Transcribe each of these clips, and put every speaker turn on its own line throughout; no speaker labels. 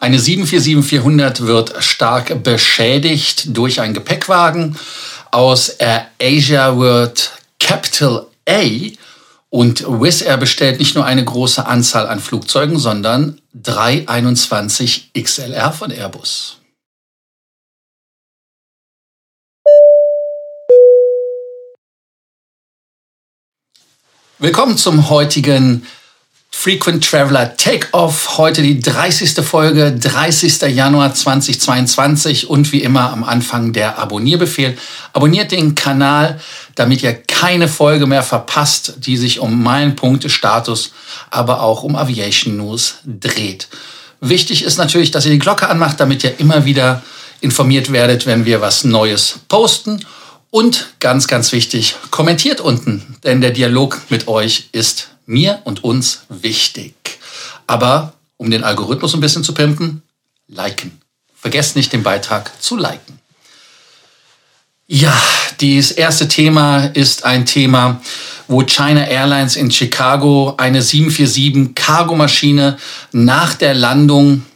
Eine 747-400 wird stark beschädigt durch einen Gepäckwagen. Aus Air Asia wird Capital A und Wizz Air bestellt nicht nur eine große Anzahl an Flugzeugen, sondern 321 XLR von Airbus. Willkommen zum heutigen Frequent Traveler Takeoff. Heute die 30. Folge, 30. Januar 2022 und wie immer am Anfang der Abonnierbefehl. Abonniert den Kanal, damit ihr keine Folge mehr verpasst, die sich um Meilenpunkte-Status, aber auch um Aviation News dreht. Wichtig ist natürlich, dass ihr die Glocke anmacht, damit ihr immer wieder informiert werdet, wenn wir was Neues posten. Und ganz, ganz wichtig, kommentiert unten, denn der Dialog mit euch ist mir und uns wichtig. Aber um den Algorithmus ein bisschen zu pimpen, liken. Vergesst nicht, den Beitrag zu liken. Ja, das erste Thema ist ein Thema, wo China Airlines in Chicago eine 747 Cargomaschine nach der Landung,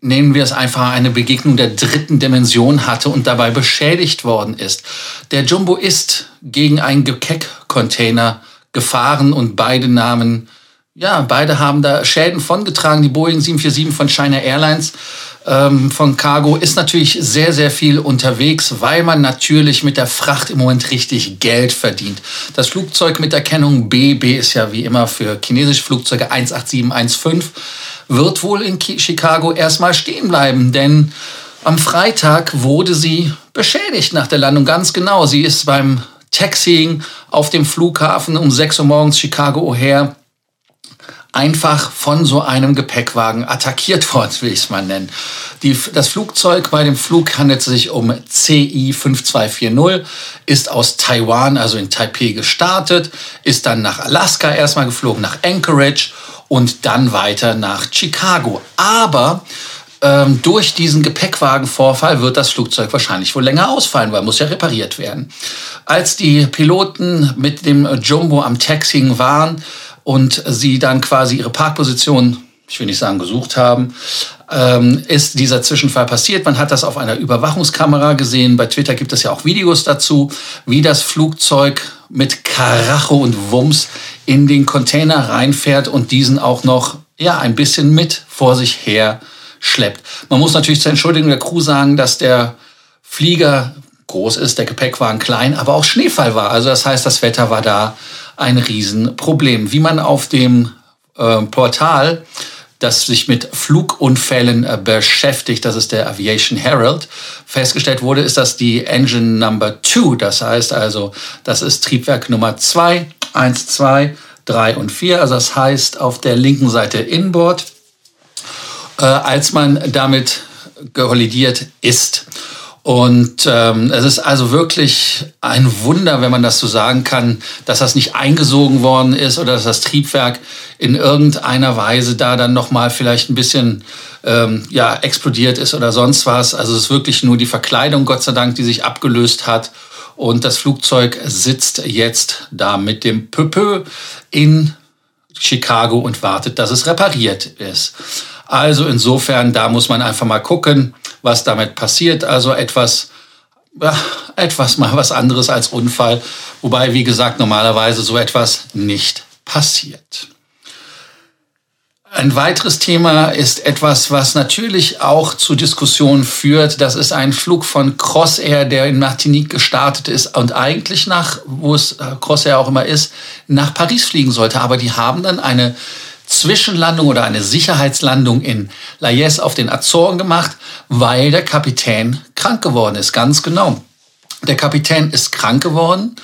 nehmen wir es einfach, eine Begegnung der dritten Dimension hatte und dabei beschädigt worden ist. Der Jumbo ist gegen einen Gepäckcontainer gefahren und beide Namen, ja, beide haben da Schäden vongetragen. Die Boeing 747 von China Airlines ähm, von Cargo ist natürlich sehr, sehr viel unterwegs, weil man natürlich mit der Fracht im Moment richtig Geld verdient. Das Flugzeug mit der Kennung BB ist ja wie immer für chinesische Flugzeuge 18715, wird wohl in Chicago erstmal stehen bleiben, denn am Freitag wurde sie beschädigt nach der Landung, ganz genau. Sie ist beim Taxiing auf dem Flughafen um 6 Uhr morgens Chicago O'Hare einfach von so einem Gepäckwagen attackiert worden, will ich es mal nennen. Die, das Flugzeug bei dem Flug handelt sich um CI 5240, ist aus Taiwan, also in Taipei gestartet, ist dann nach Alaska erstmal geflogen, nach Anchorage und dann weiter nach Chicago. Aber ähm, durch diesen Gepäckwagenvorfall wird das Flugzeug wahrscheinlich wohl länger ausfallen, weil muss ja repariert werden. Als die Piloten mit dem Jumbo am Taxiing waren und sie dann quasi ihre Parkposition ich will nicht sagen gesucht haben, ähm, ist dieser Zwischenfall passiert. Man hat das auf einer Überwachungskamera gesehen. Bei Twitter gibt es ja auch Videos dazu, wie das Flugzeug mit Karacho und Wumms in den Container reinfährt und diesen auch noch ja ein bisschen mit vor sich her schleppt. Man muss natürlich zur Entschuldigung der Crew sagen, dass der Flieger groß ist, der Gepäckwagen klein, aber auch Schneefall war. Also das heißt, das Wetter war da ein Riesenproblem. Wie man auf dem äh, Portal, das sich mit Flugunfällen äh, beschäftigt, das ist der Aviation Herald, festgestellt wurde, ist das die Engine Number 2. Das heißt also, das ist Triebwerk Nummer 2, 1, 2, 3 und 4. Also das heißt auf der linken Seite Inboard äh, als man damit kollidiert ist. Und ähm, es ist also wirklich ein Wunder, wenn man das so sagen kann, dass das nicht eingesogen worden ist oder dass das Triebwerk in irgendeiner Weise da dann nochmal vielleicht ein bisschen ähm, ja, explodiert ist oder sonst was. Also es ist wirklich nur die Verkleidung, Gott sei Dank, die sich abgelöst hat. Und das Flugzeug sitzt jetzt da mit dem Pöpö in Chicago und wartet, dass es repariert ist. Also insofern, da muss man einfach mal gucken, was damit passiert. Also etwas, ja, etwas mal was anderes als Unfall. Wobei, wie gesagt, normalerweise so etwas nicht passiert. Ein weiteres Thema ist etwas, was natürlich auch zu Diskussionen führt. Das ist ein Flug von Crossair, der in Martinique gestartet ist und eigentlich nach, wo es äh, Crossair auch immer ist, nach Paris fliegen sollte. Aber die haben dann eine Zwischenlandung oder eine Sicherheitslandung in Layes auf den Azoren gemacht, weil der Kapitän krank geworden ist. Ganz genau. Der Kapitän ist krank geworden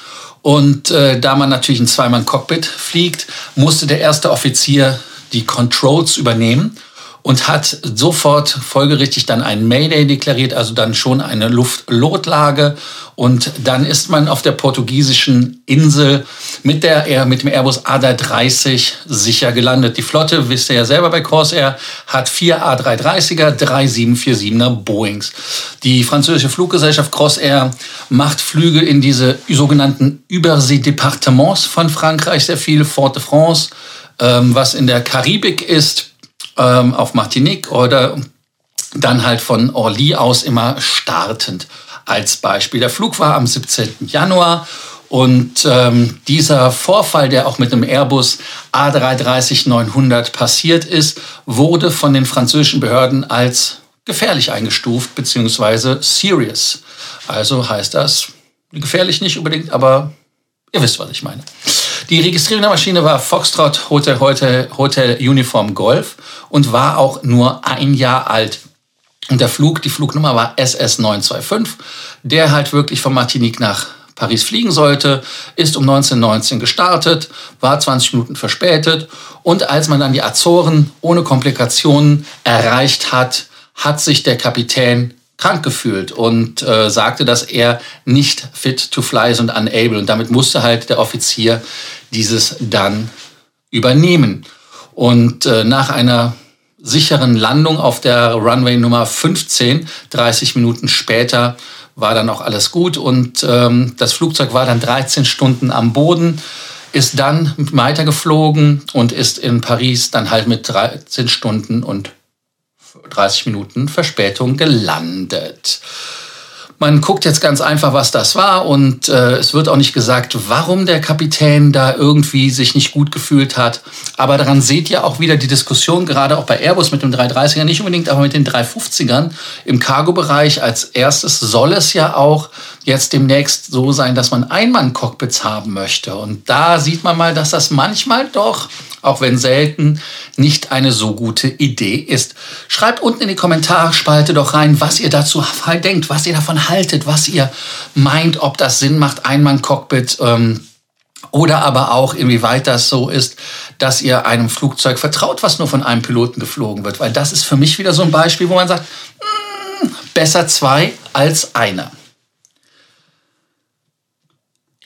und äh, da man natürlich ein Zweimann-Cockpit fliegt, musste der erste Offizier die Controls übernehmen und hat sofort folgerichtig dann ein Mayday deklariert, also dann schon eine Luftlotlage. Und dann ist man auf der portugiesischen Insel mit, der, mit dem Airbus A330 sicher gelandet. Die Flotte, wisst ihr ja selber bei Corsair, hat vier A330er, drei 747er Boeings. Die französische Fluggesellschaft Crossair macht Flüge in diese sogenannten Überseedepartements von Frankreich, sehr viele, Fort de France, ähm, was in der Karibik ist ähm, auf Martinique oder dann halt von Orly aus immer startend. Als Beispiel. Der Flug war am 17. Januar und ähm, dieser Vorfall, der auch mit einem Airbus A330-900 passiert ist, wurde von den französischen Behörden als gefährlich eingestuft, beziehungsweise serious. Also heißt das, gefährlich nicht unbedingt, aber ihr wisst, was ich meine. Die Registrierung der Maschine war Foxtrot Hotel, Hotel, Hotel Uniform Golf und war auch nur ein Jahr alt. Und der Flug, die Flugnummer war SS 925, der halt wirklich von Martinique nach Paris fliegen sollte, ist um 1919 gestartet, war 20 Minuten verspätet und als man dann die Azoren ohne Komplikationen erreicht hat, hat sich der Kapitän krank gefühlt und äh, sagte, dass er nicht fit to fly ist und unable. Und damit musste halt der Offizier dieses dann übernehmen. Und äh, nach einer sicheren Landung auf der Runway Nummer 15, 30 Minuten später, war dann auch alles gut und ähm, das Flugzeug war dann 13 Stunden am Boden, ist dann weitergeflogen und ist in Paris dann halt mit 13 Stunden und 30 Minuten Verspätung gelandet. Man guckt jetzt ganz einfach, was das war und äh, es wird auch nicht gesagt, warum der Kapitän da irgendwie sich nicht gut gefühlt hat. Aber daran seht ihr auch wieder die Diskussion, gerade auch bei Airbus mit dem 330er, nicht unbedingt, aber mit den 350ern im Cargo-Bereich. Als erstes soll es ja auch jetzt demnächst so sein, dass man Einmann-Cockpits haben möchte. Und da sieht man mal, dass das manchmal doch auch wenn selten, nicht eine so gute Idee ist. Schreibt unten in die Kommentarspalte doch rein, was ihr dazu denkt, was ihr davon haltet, was ihr meint, ob das Sinn macht, Einmann-Cockpit. Ähm, oder aber auch, inwieweit das so ist, dass ihr einem Flugzeug vertraut, was nur von einem Piloten geflogen wird. Weil das ist für mich wieder so ein Beispiel, wo man sagt, mh, hm, besser zwei als einer.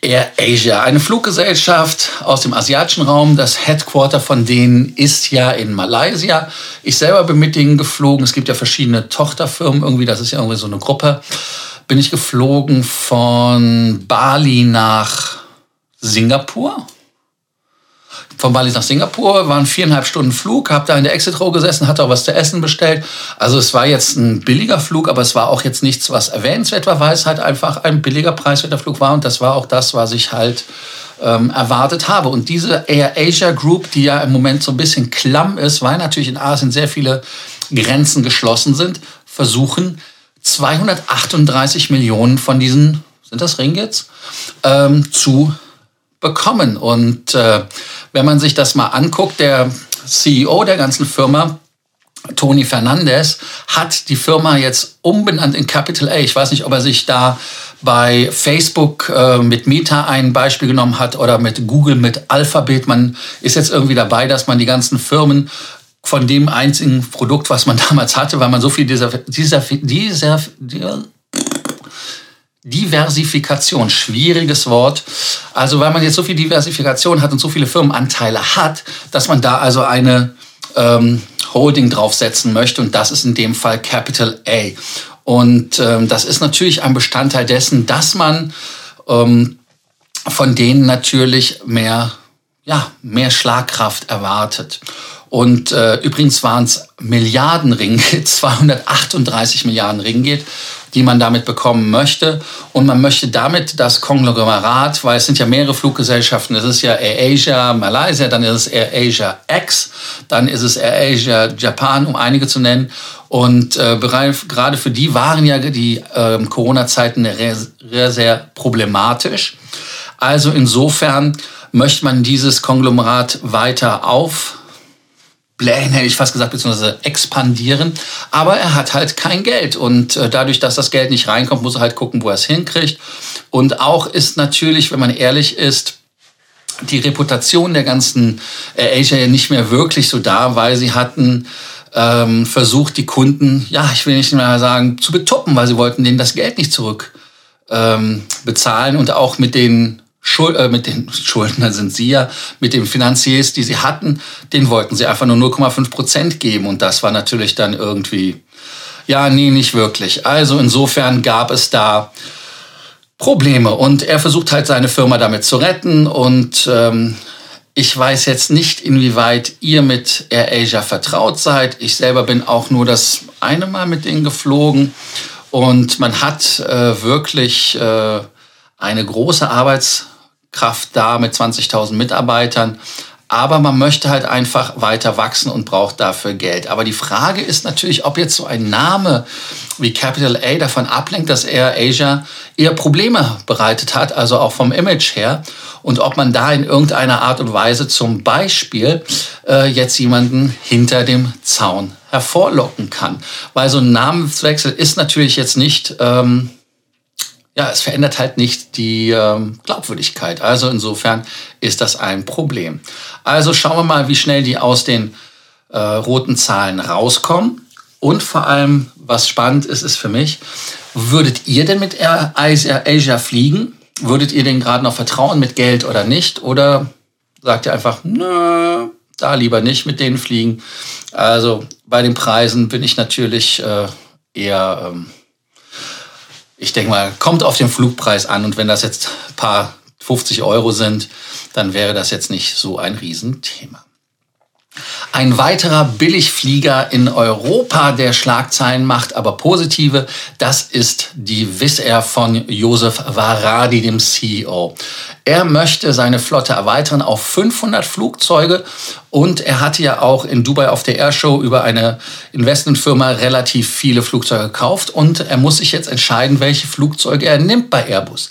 Air Asia, eine Fluggesellschaft aus dem asiatischen Raum. Das Headquarter von denen ist ja in Malaysia. Ich selber bin mit denen geflogen. Es gibt ja verschiedene Tochterfirmen irgendwie. Das ist ja irgendwie so eine Gruppe. Bin ich geflogen von Bali nach Singapur von Bali nach Singapur, waren viereinhalb Stunden Flug, habe da in der Exit Row gesessen, hatte auch was zu essen bestellt. Also es war jetzt ein billiger Flug, aber es war auch jetzt nichts, was erwähnenswert war, weil es halt einfach ein billiger preiswerter Flug war und das war auch das, was ich halt ähm, erwartet habe. Und diese Air Asia Group, die ja im Moment so ein bisschen klamm ist, weil natürlich in Asien sehr viele Grenzen geschlossen sind, versuchen 238 Millionen von diesen, sind das Ringgits, ähm, zu bekommen. Und äh, wenn man sich das mal anguckt, der CEO der ganzen Firma, Tony Fernandez, hat die Firma jetzt umbenannt in Capital A. Ich weiß nicht, ob er sich da bei Facebook äh, mit Meta ein Beispiel genommen hat oder mit Google mit Alphabet. Man ist jetzt irgendwie dabei, dass man die ganzen Firmen von dem einzigen Produkt, was man damals hatte, weil man so viel dieser, dieser, dieser, dieser Diversifikation, schwieriges Wort. Also weil man jetzt so viel Diversifikation hat und so viele Firmenanteile hat, dass man da also eine ähm, Holding draufsetzen möchte und das ist in dem Fall Capital A. Und ähm, das ist natürlich ein Bestandteil dessen, dass man ähm, von denen natürlich mehr, ja, mehr Schlagkraft erwartet. Und äh, übrigens waren es Milliarden Ringgit, 238 Milliarden Ringgit die man damit bekommen möchte. Und man möchte damit das Konglomerat, weil es sind ja mehrere Fluggesellschaften, es ist ja Air Asia Malaysia, dann ist es Air Asia X, dann ist es Air Asia Japan, um einige zu nennen. Und äh, gerade für die waren ja die äh, Corona-Zeiten sehr, sehr problematisch. Also insofern möchte man dieses Konglomerat weiter auf blähen, hätte ich fast gesagt, beziehungsweise expandieren. Aber er hat halt kein Geld. Und äh, dadurch, dass das Geld nicht reinkommt, muss er halt gucken, wo er es hinkriegt. Und auch ist natürlich, wenn man ehrlich ist, die Reputation der ganzen äh, Asia ja nicht mehr wirklich so da, weil sie hatten ähm, versucht, die Kunden, ja, ich will nicht mehr sagen, zu betuppen, weil sie wollten denen das Geld nicht zurück ähm, bezahlen und auch mit den Schuld, äh, mit den Schuldner sind sie ja, mit den Finanziers, die sie hatten, den wollten sie einfach nur 0,5 Prozent geben. Und das war natürlich dann irgendwie, ja, nee, nicht wirklich. Also insofern gab es da Probleme. Und er versucht halt seine Firma damit zu retten. Und ähm, Ich weiß jetzt nicht, inwieweit ihr mit AirAsia vertraut seid. Ich selber bin auch nur das eine Mal mit denen geflogen. Und man hat äh, wirklich äh, eine große Arbeitskraft da mit 20.000 Mitarbeitern. Aber man möchte halt einfach weiter wachsen und braucht dafür Geld. Aber die Frage ist natürlich, ob jetzt so ein Name wie Capital A davon ablenkt, dass Air Asia eher Probleme bereitet hat, also auch vom Image her. Und ob man da in irgendeiner Art und Weise zum Beispiel äh, jetzt jemanden hinter dem Zaun hervorlocken kann. Weil so ein Namenswechsel ist natürlich jetzt nicht... Ähm, ja, es verändert halt nicht die ähm, Glaubwürdigkeit. Also insofern ist das ein Problem. Also schauen wir mal, wie schnell die aus den äh, roten Zahlen rauskommen. Und vor allem, was spannend ist, ist für mich, würdet ihr denn mit Air Asia, fliegen? Würdet ihr denn gerade noch vertrauen mit Geld oder nicht? Oder sagt ihr einfach, nö, da lieber nicht mit denen fliegen? Also bei den Preisen bin ich natürlich äh, eher... Ähm, ich denke mal, kommt auf den Flugpreis an und wenn das jetzt ein paar 50 Euro sind, dann wäre das jetzt nicht so ein Riesenthema. Ein weiterer Billigflieger in Europa, der Schlagzeilen macht, aber positive, das ist die Wizz Air von Josef Varadi, dem CEO. Er möchte seine Flotte erweitern auf 500 Flugzeuge und er hatte ja auch in Dubai auf der Airshow über eine Investmentfirma relativ viele Flugzeuge gekauft und er muss sich jetzt entscheiden, welche Flugzeuge er nimmt bei Airbus.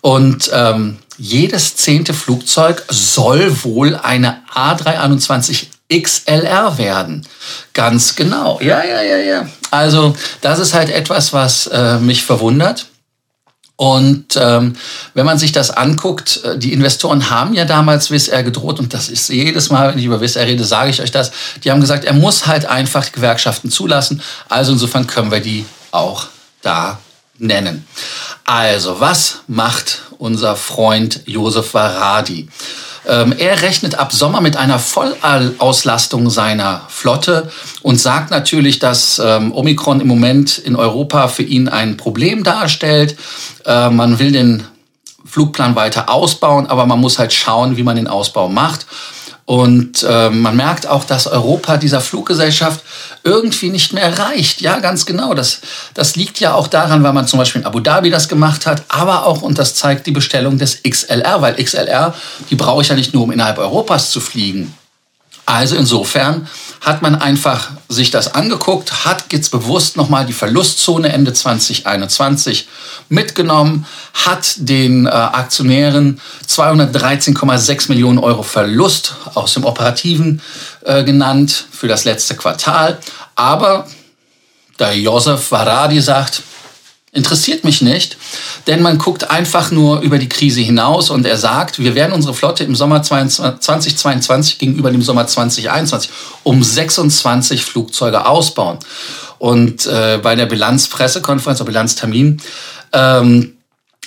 Und ähm, jedes zehnte Flugzeug soll wohl eine A321 XLR werden. Ganz genau. Ja, ja, ja, ja. Also das ist halt etwas, was äh, mich verwundert. Und ähm, wenn man sich das anguckt, äh, die Investoren haben ja damals Wizz Air gedroht und das ist jedes Mal, wenn ich über Wizz Air rede, sage ich euch das. Die haben gesagt, er muss halt einfach Gewerkschaften zulassen. Also insofern können wir die auch da nennen. Also, was macht unser Freund Josef Varadi? Ähm, er rechnet ab Sommer mit einer Vollauslastung seiner Flotte und sagt natürlich, dass ähm, Omikron im Moment in Europa für ihn ein Problem darstellt. Äh, man will den Flugplan weiter ausbauen, aber man muss halt schauen, wie man den Ausbau macht. Und äh, man merkt auch, dass Europa dieser Fluggesellschaft irgendwie nicht mehr reicht. Ja, ganz genau. Das, das liegt ja auch daran, weil man zum Beispiel in Abu Dhabi das gemacht hat, aber auch, und das zeigt die Bestellung des XLR, weil XLR, die brauche ich ja nicht nur, um innerhalb Europas zu fliegen. Also insofern hat man einfach sich das angeguckt, hat jetzt bewusst nochmal die Verlustzone Ende 2021 mitgenommen, hat den äh, Aktionären 213,6 Millionen Euro Verlust aus dem Operativen äh, genannt für das letzte Quartal. Aber da Josef Varadi sagt, Interessiert mich nicht, denn man guckt einfach nur über die Krise hinaus und er sagt, wir werden unsere Flotte im Sommer 2022 gegenüber dem Sommer 2021 um 26 Flugzeuge ausbauen. Und äh, bei der Bilanzpressekonferenz, der Bilanztermin, ähm,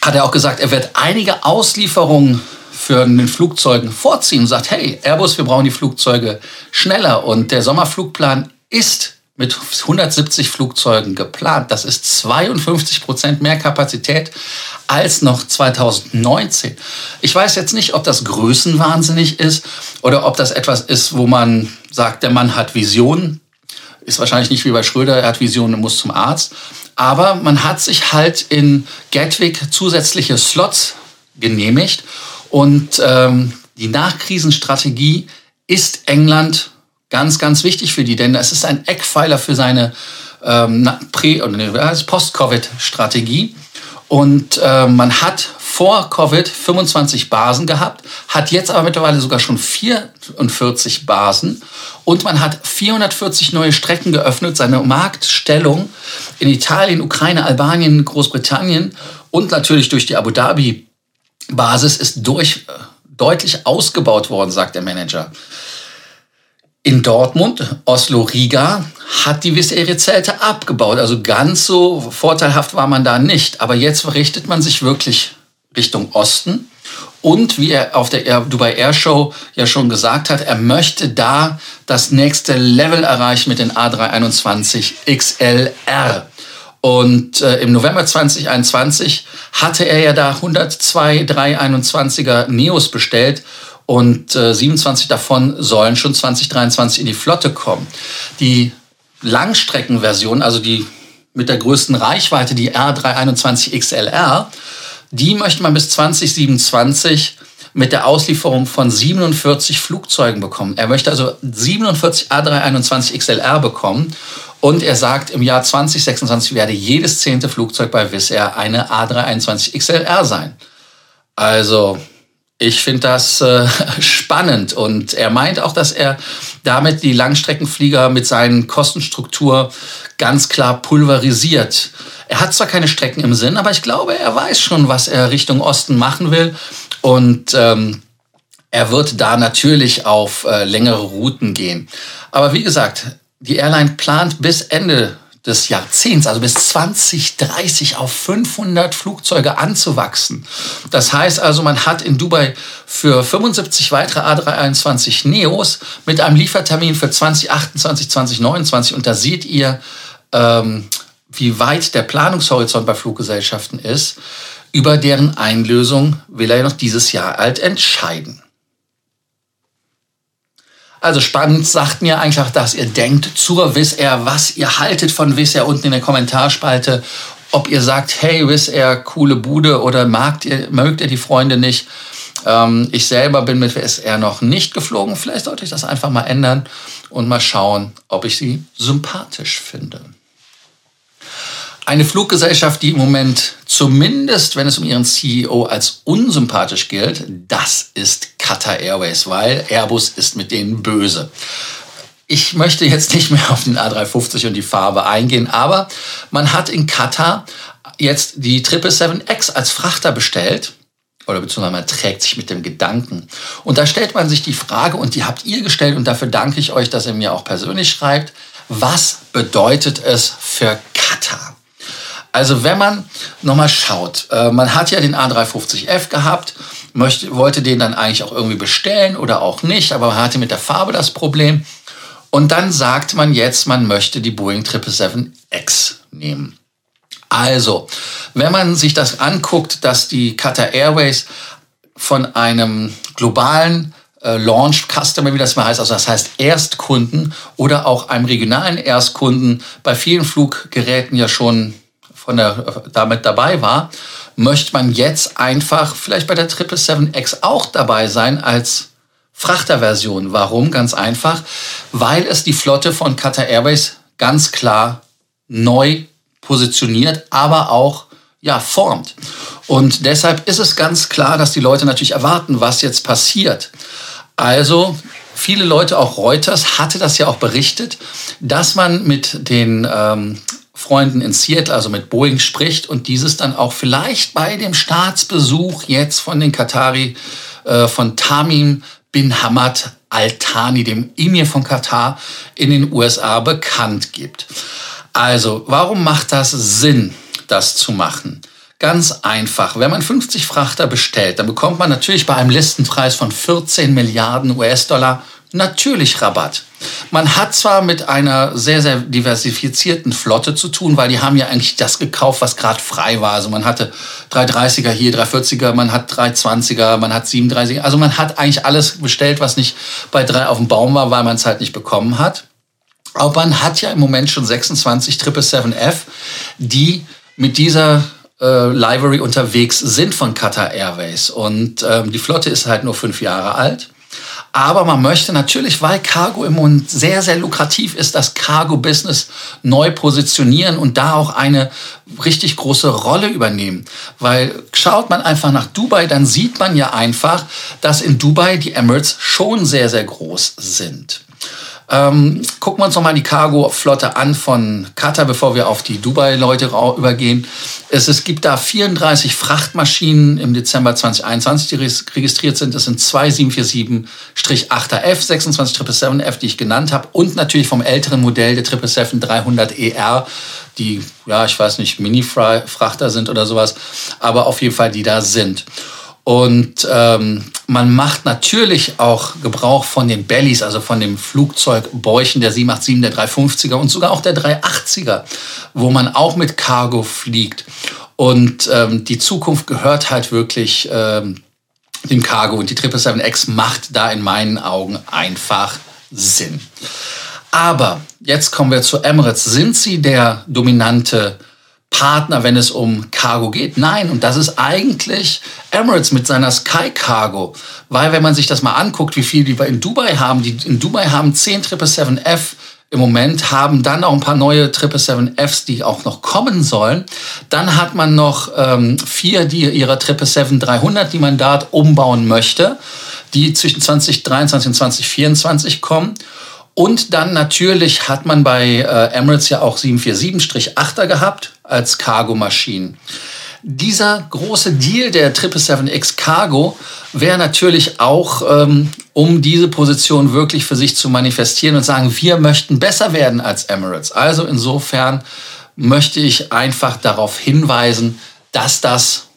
hat er auch gesagt, er wird einige Auslieferungen für den Flugzeugen vorziehen und sagt, hey, Airbus, wir brauchen die Flugzeuge schneller und der Sommerflugplan ist mit 170 Flugzeugen geplant. Das ist 52 Prozent mehr Kapazität als noch 2019. Ich weiß jetzt nicht, ob das größenwahnsinnig ist oder ob das etwas ist, wo man sagt, der Mann hat Visionen. Ist wahrscheinlich nicht wie bei Schröder, er hat Visionen und muss zum Arzt. Aber man hat sich halt in Gatwick zusätzliche Slots genehmigt und ähm, die Nachkrisenstrategie ist England Ganz, ganz wichtig für die, denn das ist ein Eckpfeiler für seine ähm, oder Post-Covid-Strategie. Und äh, man hat vor Covid 25 Basen gehabt, hat jetzt aber mittlerweile sogar schon 44 Basen und man hat 440 neue Strecken geöffnet. Seine Marktstellung in Italien, Ukraine, Albanien, Großbritannien und natürlich durch die Abu Dhabi Basis ist durch, äh, deutlich ausgebaut worden, sagt der Manager. In Dortmund, Oslo-Riga, hat die Wizz ihre Zelte abgebaut. Also ganz so vorteilhaft war man da nicht. Aber jetzt richtet man sich wirklich Richtung Osten. Und wie er auf der Dubai Air Show ja schon gesagt hat, er möchte da das nächste Level erreichen mit den A321 XLR. Und äh, im November 2021 hatte er ja da 102 321er Neos bestellt und äh, 27 davon sollen schon 2023 in die Flotte kommen. Die Langstreckenversion, also die mit der größten Reichweite, die R321 XLR, die möchte man bis 2027 mit der Auslieferung von 47 Flugzeugen bekommen. Er möchte also 47 A321 XLR bekommen. Und er sagt, im Jahr 2026 werde jedes zehnte Flugzeug bei Wizz Air eine A321 XLR sein. Also ich finde das äh, spannend und er meint auch, dass er damit die Langstreckenflieger mit seinen Kostenstruktur ganz klar pulverisiert. Er hat zwar keine Strecken im Sinn, aber ich glaube, er weiß schon, was er Richtung Osten machen will und ähm, er wird da natürlich auf äh, längere Routen gehen. Aber wie gesagt, die Airline plant bis Ende des Jahrzehnts, also bis 2030 auf 500 Flugzeuge anzuwachsen. Das heißt also, man hat in Dubai für 75 weitere A321 Neos mit einem Liefertermin für 2028, 2029 und da seht ihr, ähm, wie weit der Planungshorizont bei Fluggesellschaften ist. Über deren Einlösung will er noch dieses Jahr alt entscheiden. Also spannend sagt mir einfach, dass ihr denkt zur Wizz Air, was ihr haltet von Wizz Air unten in der Kommentarspalte. Ob ihr sagt, hey Wizz Air, coole Bude oder magt ihr, mögt ihr die Freunde nicht. Ähm, ich selber bin mit Wizz Air noch nicht geflogen. Vielleicht sollte ich das einfach mal ändern und mal schauen, ob ich sie sympathisch finde. Eine Fluggesellschaft, die im Moment zumindest, wenn es um ihren CEO als unsympathisch gilt, das ist Qatar Airways, weil Airbus ist mit denen böse. Ich möchte jetzt nicht mehr auf den A350 und die Farbe eingehen, aber man hat in Katar jetzt die 777X als Frachter bestellt oder beziehungsweise man trägt sich mit dem Gedanken. Und da stellt man sich die Frage, und die habt ihr gestellt, und dafür danke ich euch, dass ihr mir auch persönlich schreibt, was bedeutet es für Katar? Also wenn man nochmal schaut, äh, man hat ja den A350F gehabt, möchte, wollte den dann eigentlich auch irgendwie bestellen oder auch nicht, aber man hatte mit der Farbe das Problem. Und dann sagt man jetzt, man möchte die Boeing 777X nehmen. Also, wenn man sich das anguckt, dass die Qatar Airways von einem globalen äh, Launch Customer, wie das mal heißt, also das heißt Erstkunden oder auch einem regionalen Erstkunden bei vielen Fluggeräten ja schon von der, damit dabei war, möchte man jetzt einfach vielleicht bei der 777X auch dabei sein als Frachterversion. Warum? Ganz einfach, weil es die Flotte von Qatar Airways ganz klar neu positioniert, aber auch ja, formt. Und deshalb ist es ganz klar, dass die Leute natürlich erwarten, was jetzt passiert. Also viele Leute, auch Reuters, hatte das ja auch berichtet, dass man mit den ähm, Freunden in Seattle, also mit Boeing spricht und dieses dann auch vielleicht bei dem Staatsbesuch jetzt von den Katari, äh, von Tamim bin Hamad Al-Thani, dem Emir von Katar, in den USA bekannt gibt. Also, warum macht das Sinn, das zu machen? Ganz einfach. Wenn man 50 Frachter bestellt, dann bekommt man natürlich bei einem Listenpreis von 14 Milliarden US-Dollar natürlich Rabatt. Man hat zwar mit einer sehr, sehr diversifizierten Flotte zu tun, weil die haben ja eigentlich das gekauft, was gerade frei war. Also man hatte 330er hier, 340er, man hat 320er, man hat 37er. Also man hat eigentlich alles bestellt, was nicht bei drei auf dem Baum war, weil man es halt nicht bekommen hat. Aber man hat ja im Moment schon 26 777F, die mit dieser äh, Livery unterwegs sind von Qatar Airways. Und ähm, die Flotte ist halt nur fünf Jahre alt. Aber man möchte natürlich, weil Cargo im Moment sehr, sehr lukrativ ist, das Cargo-Business neu positionieren und da auch eine richtig große Rolle übernehmen. Weil schaut man einfach nach Dubai, dann sieht man ja einfach, dass in Dubai die Emirates schon sehr, sehr groß sind. Ähm, gucken wir uns nochmal die Cargo-Flotte an von Qatar, bevor wir auf die Dubai-Leute übergehen. Es, es gibt da 34 Frachtmaschinen im Dezember 2021, die registriert sind. Das sind zwei 747-8er F, 26 777F, die ich genannt habe und natürlich vom älteren Modell der 777-300ER, die, ja, ich weiß nicht, Mini-Frachter sind oder sowas, aber auf jeden Fall die da sind. Und ähm, man macht natürlich auch Gebrauch von den Bellies, also von dem Flugzeugbäuchen der 787, der 350er und sogar auch der 380er, wo man auch mit Cargo fliegt. Und ähm, die Zukunft gehört halt wirklich ähm, dem Cargo. Und die 777X macht da in meinen Augen einfach Sinn. Aber jetzt kommen wir zu Emirates. Sind sie der dominante Partner, wenn es um Cargo geht? Nein, und das ist eigentlich Emirates mit seiner Sky Cargo. Weil wenn man sich das mal anguckt, wie viel die in Dubai haben, die in Dubai haben 10 777F im Moment, haben dann auch ein paar neue 777Fs, die auch noch kommen sollen. Dann hat man noch ähm, vier, die ihrer 777-300, die man dort umbauen möchte, die zwischen 2023 und 2024 kommen. Und dann natürlich hat man bei äh, Emirates ja auch 747-8er gehabt als Cargo-Maschinen. Dieser große Deal der 777X Cargo wäre natürlich auch, ähm, um diese Position wirklich für sich zu manifestieren und sagen, wir möchten besser werden als Emirates. Also insofern möchte ich einfach darauf hinweisen, dass das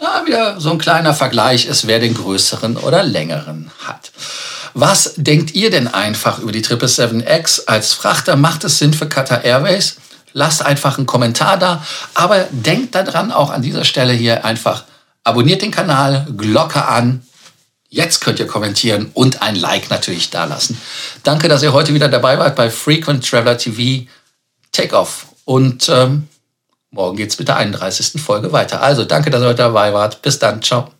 ja, wieder so ein kleiner Vergleich ist, wer den größeren oder längeren hat. Was denkt ihr denn einfach über die 777X als Frachter? Macht es Sinn für Qatar Airways? Lasst einfach einen Kommentar da. Aber denkt daran auch an dieser Stelle hier einfach, abonniert den Kanal, Glocke an. Jetzt könnt ihr kommentieren und ein Like natürlich da lassen. Danke, dass ihr heute wieder dabei wart bei Frequent Traveler TV Takeoff. Und ähm, morgen geht's mit der 31. Folge weiter. Also danke, dass ihr heute dabei wart. Bis dann. Ciao.